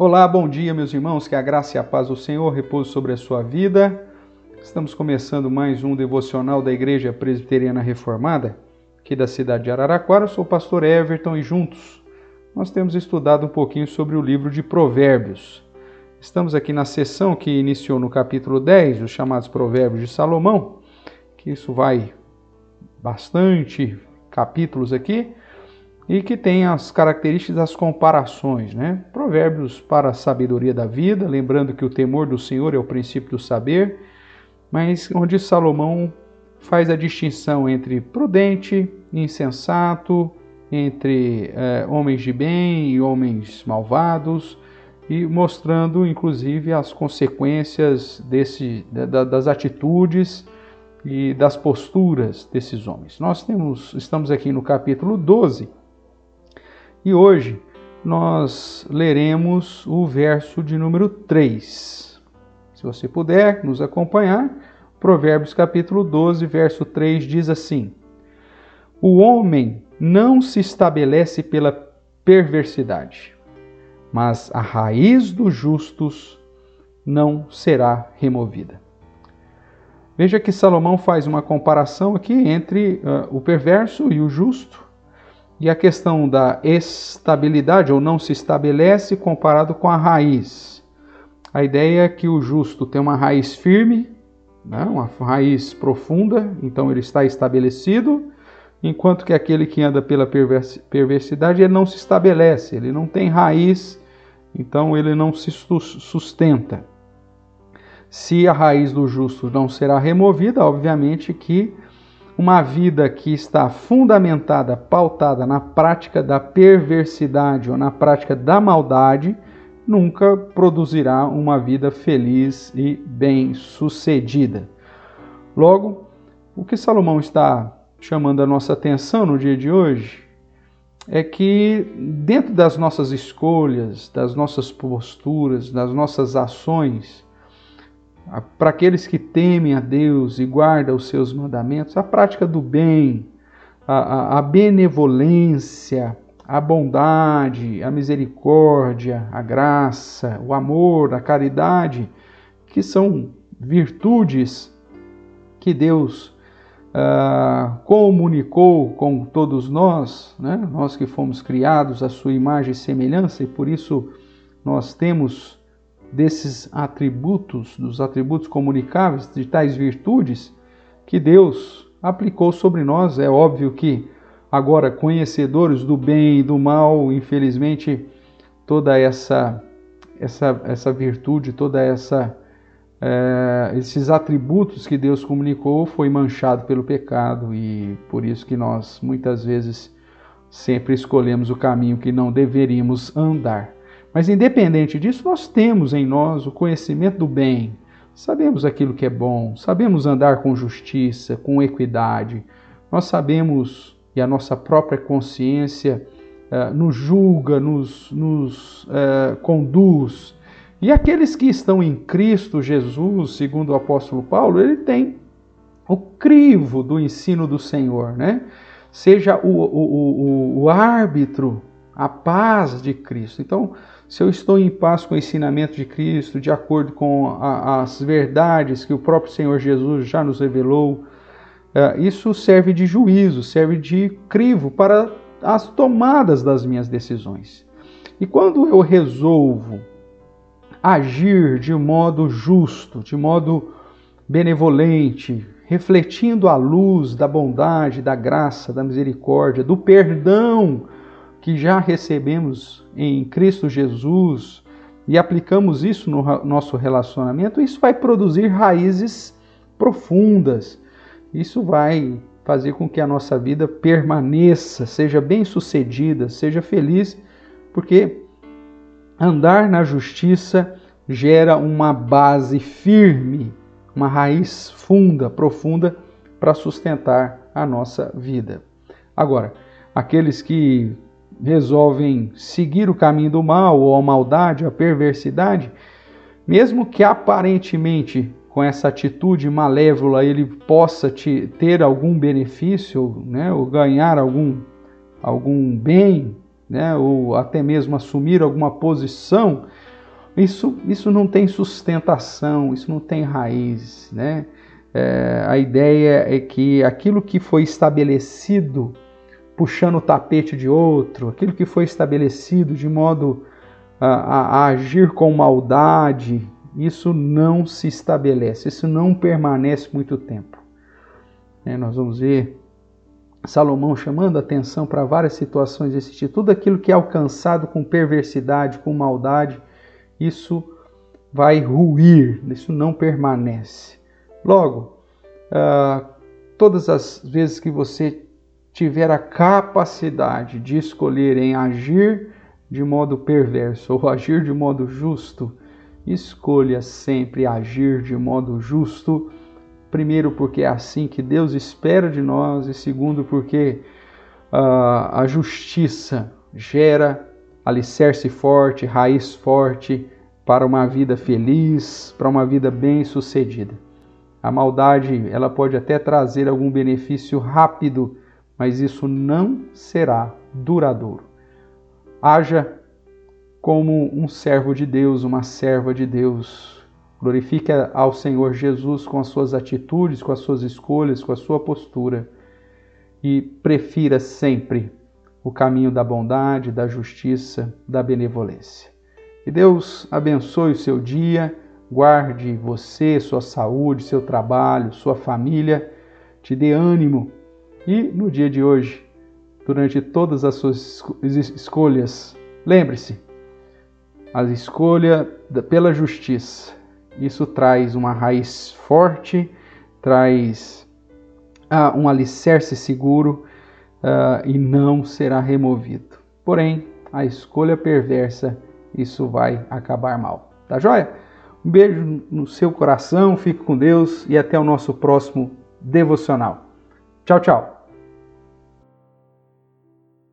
Olá, bom dia, meus irmãos. Que a graça e a paz do Senhor repouse sobre a sua vida. Estamos começando mais um devocional da Igreja Presbiteriana Reformada, aqui da cidade de Araraquara. Eu sou o pastor Everton e juntos nós temos estudado um pouquinho sobre o livro de Provérbios. Estamos aqui na sessão que iniciou no capítulo 10, os chamados Provérbios de Salomão, que isso vai bastante capítulos aqui e que tem as características das comparações, né? Provérbios para a sabedoria da vida, lembrando que o temor do Senhor é o princípio do saber, mas onde Salomão faz a distinção entre prudente e insensato, entre é, homens de bem e homens malvados, e mostrando inclusive as consequências desse, da, das atitudes e das posturas desses homens. Nós temos, estamos aqui no capítulo 12 e hoje nós leremos o verso de número 3. Se você puder nos acompanhar, Provérbios capítulo 12, verso 3 diz assim: O homem não se estabelece pela perversidade, mas a raiz dos justos não será removida. Veja que Salomão faz uma comparação aqui entre uh, o perverso e o justo e a questão da estabilidade ou não se estabelece comparado com a raiz. A ideia é que o justo tem uma raiz firme, né, uma raiz profunda, então ele está estabelecido, enquanto que aquele que anda pela perversidade ele não se estabelece, ele não tem raiz, então ele não se sustenta. Se a raiz do justo não será removida, obviamente que uma vida que está fundamentada, pautada na prática da perversidade ou na prática da maldade, nunca produzirá uma vida feliz e bem-sucedida. Logo, o que Salomão está chamando a nossa atenção no dia de hoje é que, dentro das nossas escolhas, das nossas posturas, das nossas ações, para aqueles que temem a Deus e guardam os seus mandamentos, a prática do bem, a, a, a benevolência, a bondade, a misericórdia, a graça, o amor, a caridade, que são virtudes que Deus uh, comunicou com todos nós, né? nós que fomos criados à sua imagem e semelhança, e por isso nós temos desses atributos, dos atributos comunicáveis, de tais virtudes que Deus aplicou sobre nós. É óbvio que agora conhecedores do bem e do mal, infelizmente toda essa essa essa virtude, toda essa é, esses atributos que Deus comunicou foi manchado pelo pecado e por isso que nós muitas vezes sempre escolhemos o caminho que não deveríamos andar. Mas independente disso, nós temos em nós o conhecimento do bem. Sabemos aquilo que é bom, sabemos andar com justiça, com equidade. Nós sabemos e a nossa própria consciência uh, nos julga, nos, nos uh, conduz. E aqueles que estão em Cristo Jesus, segundo o apóstolo Paulo, ele tem o crivo do ensino do Senhor, né? Seja o, o, o, o árbitro, a paz de Cristo. Então, se eu estou em paz com o ensinamento de Cristo, de acordo com a, as verdades que o próprio Senhor Jesus já nos revelou, é, isso serve de juízo, serve de crivo para as tomadas das minhas decisões. E quando eu resolvo agir de modo justo, de modo benevolente, refletindo a luz da bondade, da graça, da misericórdia, do perdão que já recebemos em Cristo Jesus e aplicamos isso no nosso relacionamento, isso vai produzir raízes profundas. Isso vai fazer com que a nossa vida permaneça, seja bem-sucedida, seja feliz, porque andar na justiça gera uma base firme, uma raiz funda, profunda para sustentar a nossa vida. Agora, aqueles que resolvem seguir o caminho do mal, ou a maldade, a perversidade, mesmo que aparentemente com essa atitude malévola ele possa te, ter algum benefício, né, ou ganhar algum, algum bem, né, ou até mesmo assumir alguma posição, isso, isso não tem sustentação, isso não tem raiz. Né? É, a ideia é que aquilo que foi estabelecido puxando o tapete de outro, aquilo que foi estabelecido de modo a, a, a agir com maldade, isso não se estabelece, isso não permanece muito tempo. É, nós vamos ver Salomão chamando atenção para várias situações desse tipo. Tudo aquilo que é alcançado com perversidade, com maldade, isso vai ruir, isso não permanece. Logo, uh, todas as vezes que você tiver a capacidade de escolher em agir de modo perverso ou agir de modo justo, escolha sempre agir de modo justo. Primeiro, porque é assim que Deus espera de nós, e segundo, porque uh, a justiça gera alicerce forte, raiz forte para uma vida feliz, para uma vida bem-sucedida. A maldade, ela pode até trazer algum benefício rápido mas isso não será duradouro. Haja como um servo de Deus, uma serva de Deus. Glorifique ao Senhor Jesus com as suas atitudes, com as suas escolhas, com a sua postura e prefira sempre o caminho da bondade, da justiça, da benevolência. Que Deus abençoe o seu dia, guarde você, sua saúde, seu trabalho, sua família, te dê ânimo e no dia de hoje, durante todas as suas escolhas, lembre-se, a escolha pela justiça, isso traz uma raiz forte, traz uh, um alicerce seguro uh, e não será removido. Porém, a escolha perversa, isso vai acabar mal. Tá joia? Um beijo no seu coração, fique com Deus e até o nosso próximo devocional. Tchau, tchau.